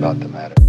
about the matter.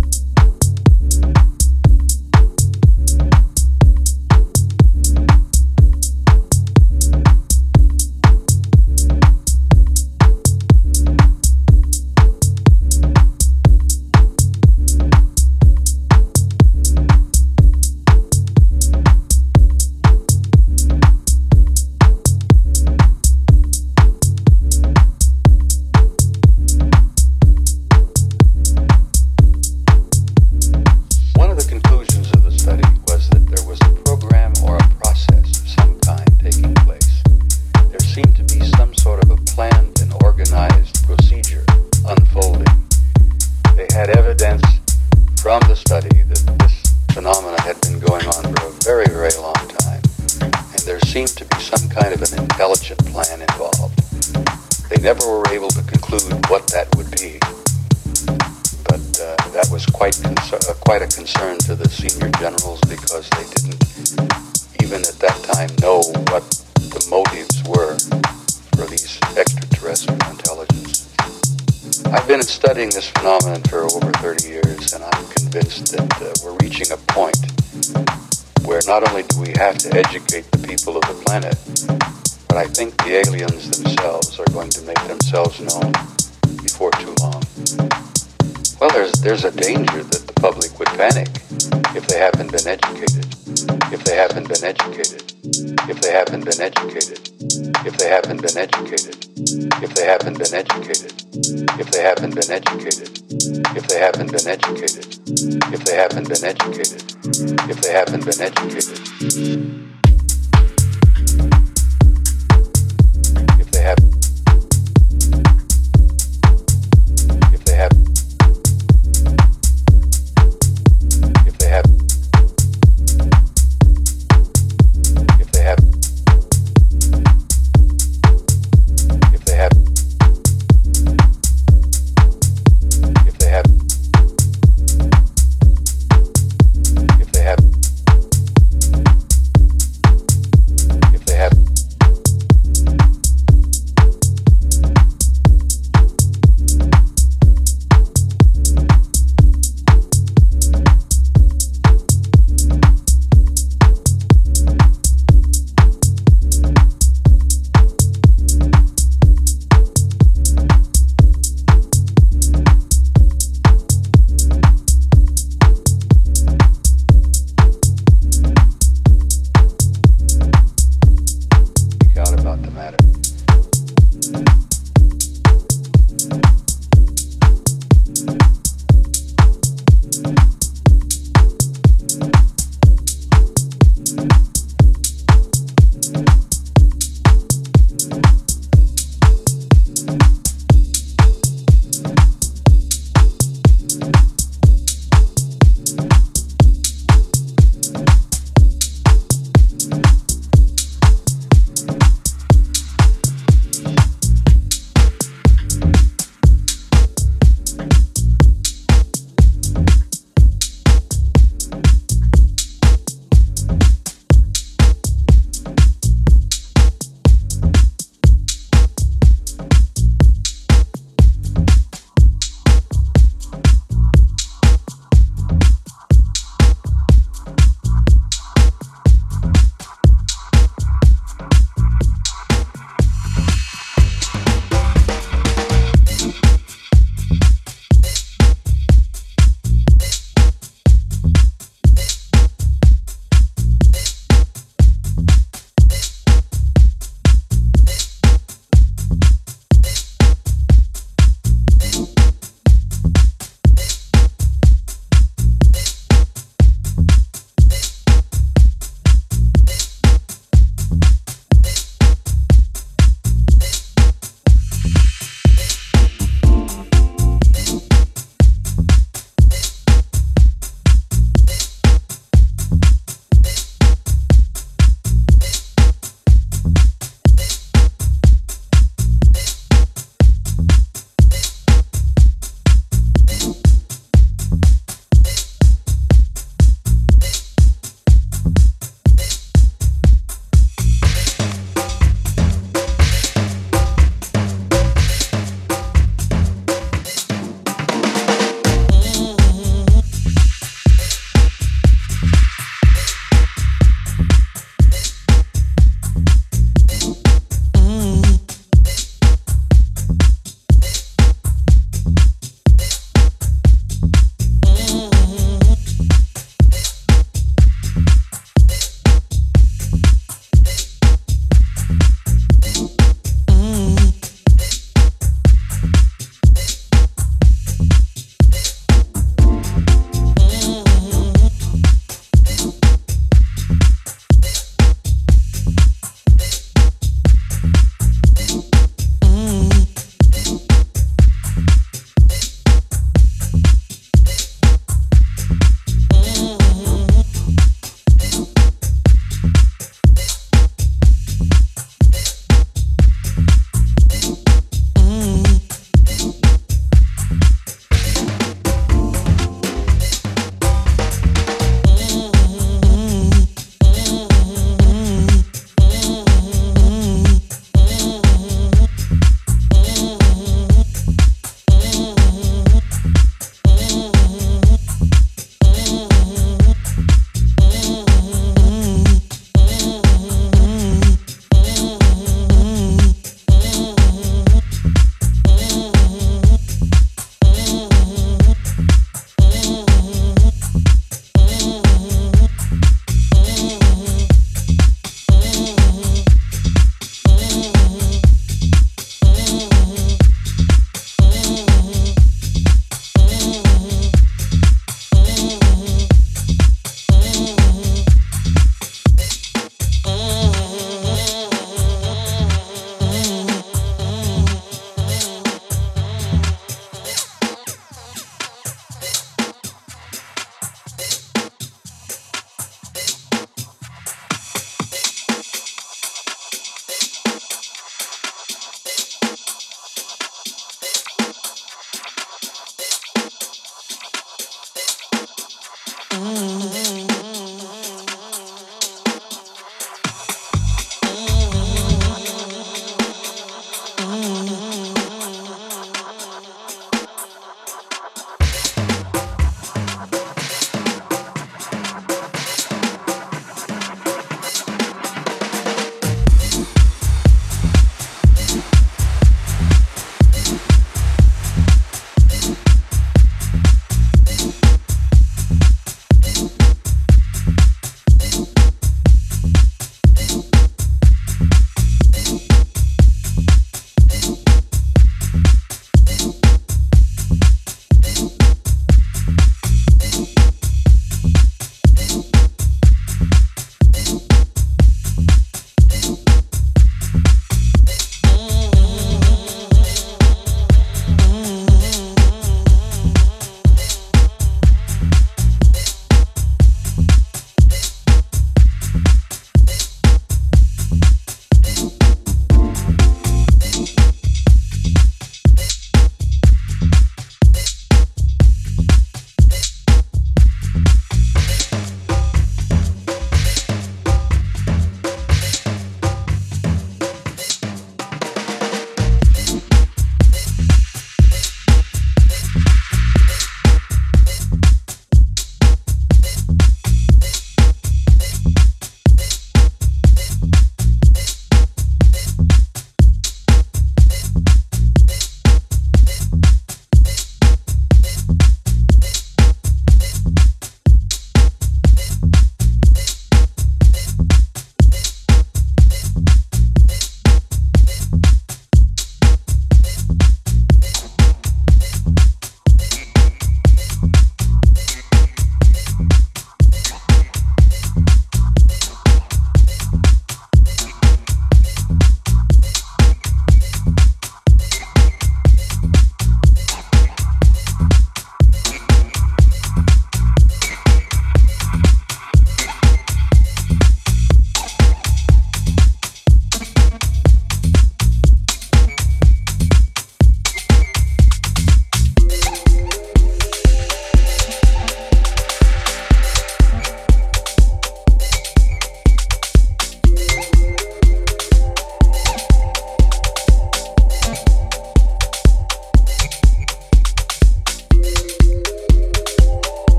educated, if they haven't been educated, if they haven't been educated, if they haven't been educated, if they haven't been educated.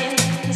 Inside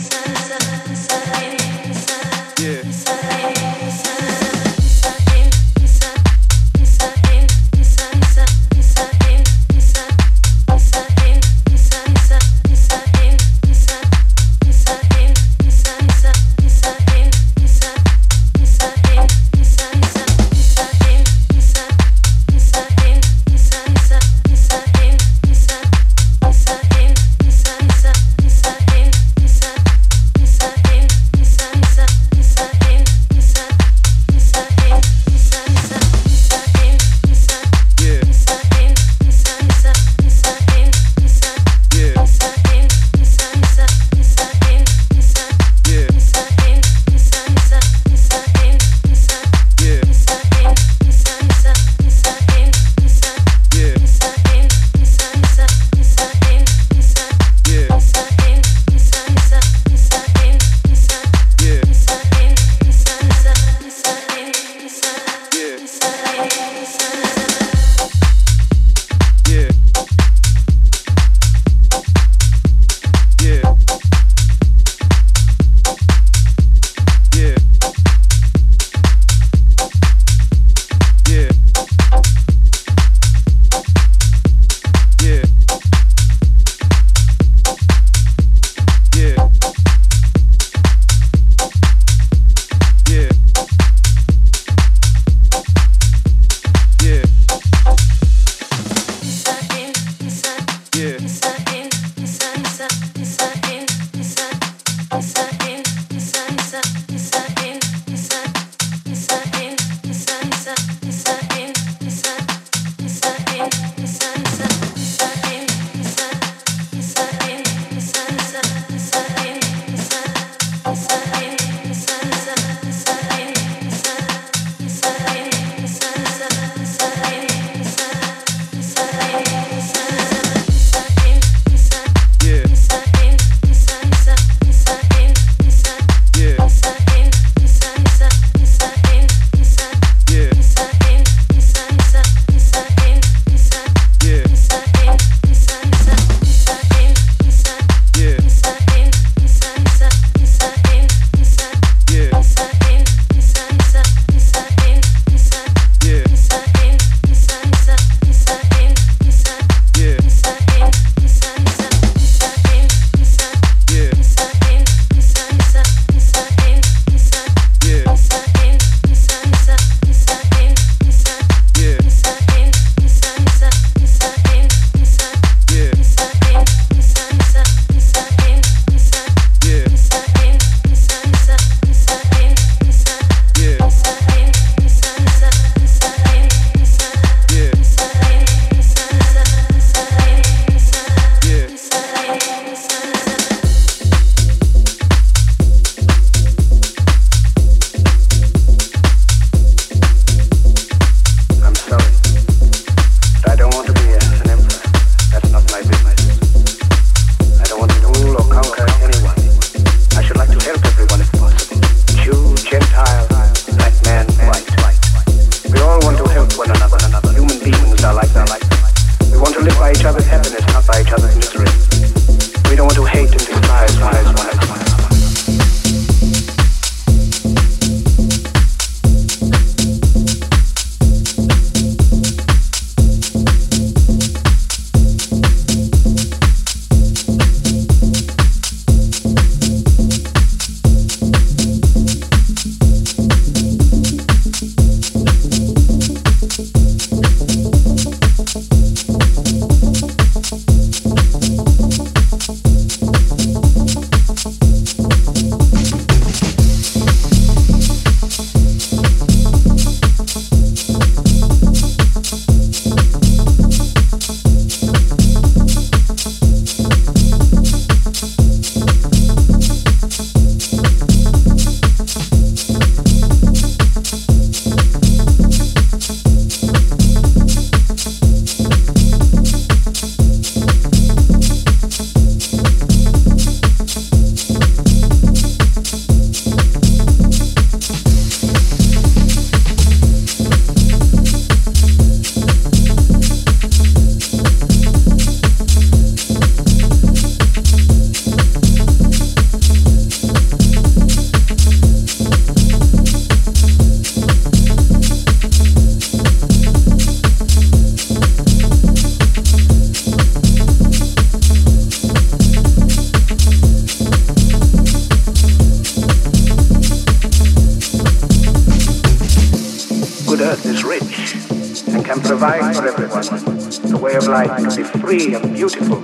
free and beautiful.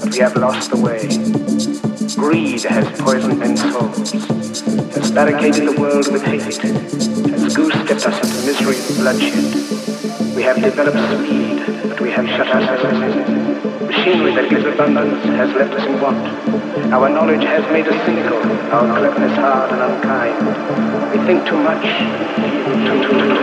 But we have lost the way. Greed has poisoned men's souls, has barricaded the world with hate, has goose-stepped us into misery and bloodshed. We have developed speed, but we have shut ourselves in. Machinery that gives abundance has left us in want. Our knowledge has made us cynical, our cleverness hard and unkind. We think too much, too, too, too, too.